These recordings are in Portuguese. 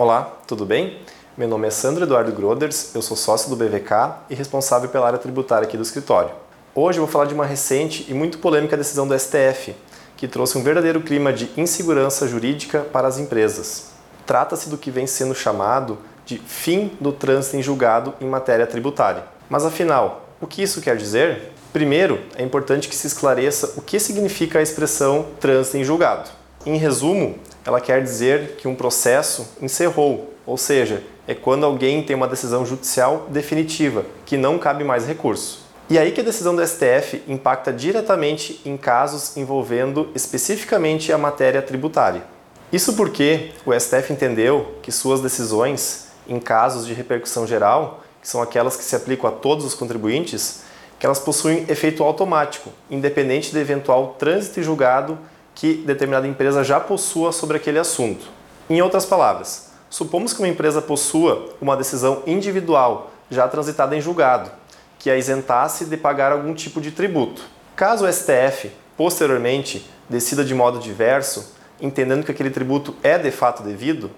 Olá, tudo bem? Meu nome é Sandro Eduardo Groders, eu sou sócio do BVK e responsável pela área tributária aqui do escritório. Hoje eu vou falar de uma recente e muito polêmica decisão do STF, que trouxe um verdadeiro clima de insegurança jurídica para as empresas. Trata-se do que vem sendo chamado de fim do trânsito em julgado em matéria tributária. Mas afinal, o que isso quer dizer? Primeiro, é importante que se esclareça o que significa a expressão trânsito em julgado. Em resumo, ela quer dizer que um processo encerrou, ou seja, é quando alguém tem uma decisão judicial definitiva, que não cabe mais recurso. E aí que a decisão do STF impacta diretamente em casos envolvendo especificamente a matéria tributária. Isso porque o STF entendeu que suas decisões, em casos de repercussão geral, que são aquelas que se aplicam a todos os contribuintes, que elas possuem efeito automático, independente do eventual trânsito e julgado que determinada empresa já possua sobre aquele assunto. Em outras palavras, supomos que uma empresa possua uma decisão individual já transitada em julgado, que a isentasse de pagar algum tipo de tributo. Caso o STF, posteriormente, decida de modo diverso, entendendo que aquele tributo é de fato devido,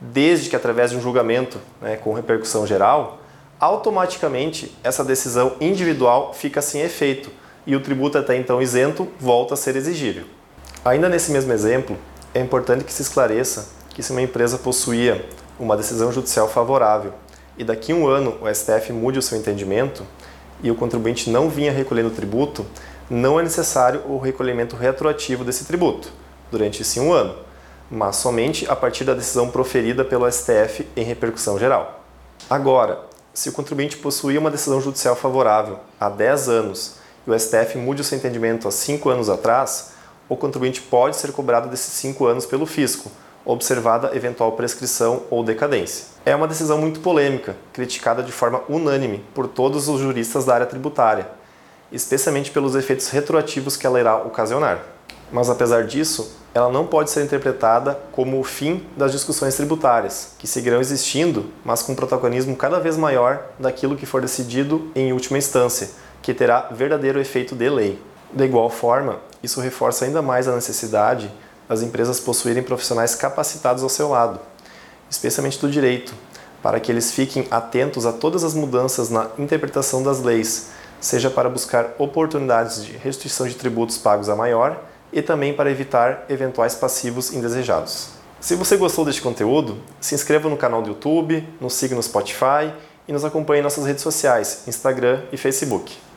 desde que através de um julgamento né, com repercussão geral, automaticamente essa decisão individual fica sem efeito e o tributo até então isento volta a ser exigível. Ainda nesse mesmo exemplo, é importante que se esclareça que se uma empresa possuía uma decisão judicial favorável e daqui a um ano o STF mude o seu entendimento e o contribuinte não vinha recolhendo o tributo, não é necessário o recolhimento retroativo desse tributo durante esse um ano, mas somente a partir da decisão proferida pelo STF em repercussão geral. Agora, se o contribuinte possuía uma decisão judicial favorável há 10 anos e o STF mude o seu entendimento há 5 anos atrás, o contribuinte pode ser cobrado desses 5 anos pelo fisco, observada eventual prescrição ou decadência. É uma decisão muito polêmica, criticada de forma unânime por todos os juristas da área tributária, especialmente pelos efeitos retroativos que ela irá ocasionar. Mas apesar disso, ela não pode ser interpretada como o fim das discussões tributárias, que seguirão existindo, mas com um protagonismo cada vez maior daquilo que for decidido em última instância, que terá verdadeiro efeito de lei. De igual forma, isso reforça ainda mais a necessidade das empresas possuírem profissionais capacitados ao seu lado, especialmente do direito, para que eles fiquem atentos a todas as mudanças na interpretação das leis, seja para buscar oportunidades de restituição de tributos pagos a maior, e também para evitar eventuais passivos indesejados. Se você gostou deste conteúdo, se inscreva no canal do YouTube, nos siga no Spotify e nos acompanhe em nossas redes sociais, Instagram e Facebook.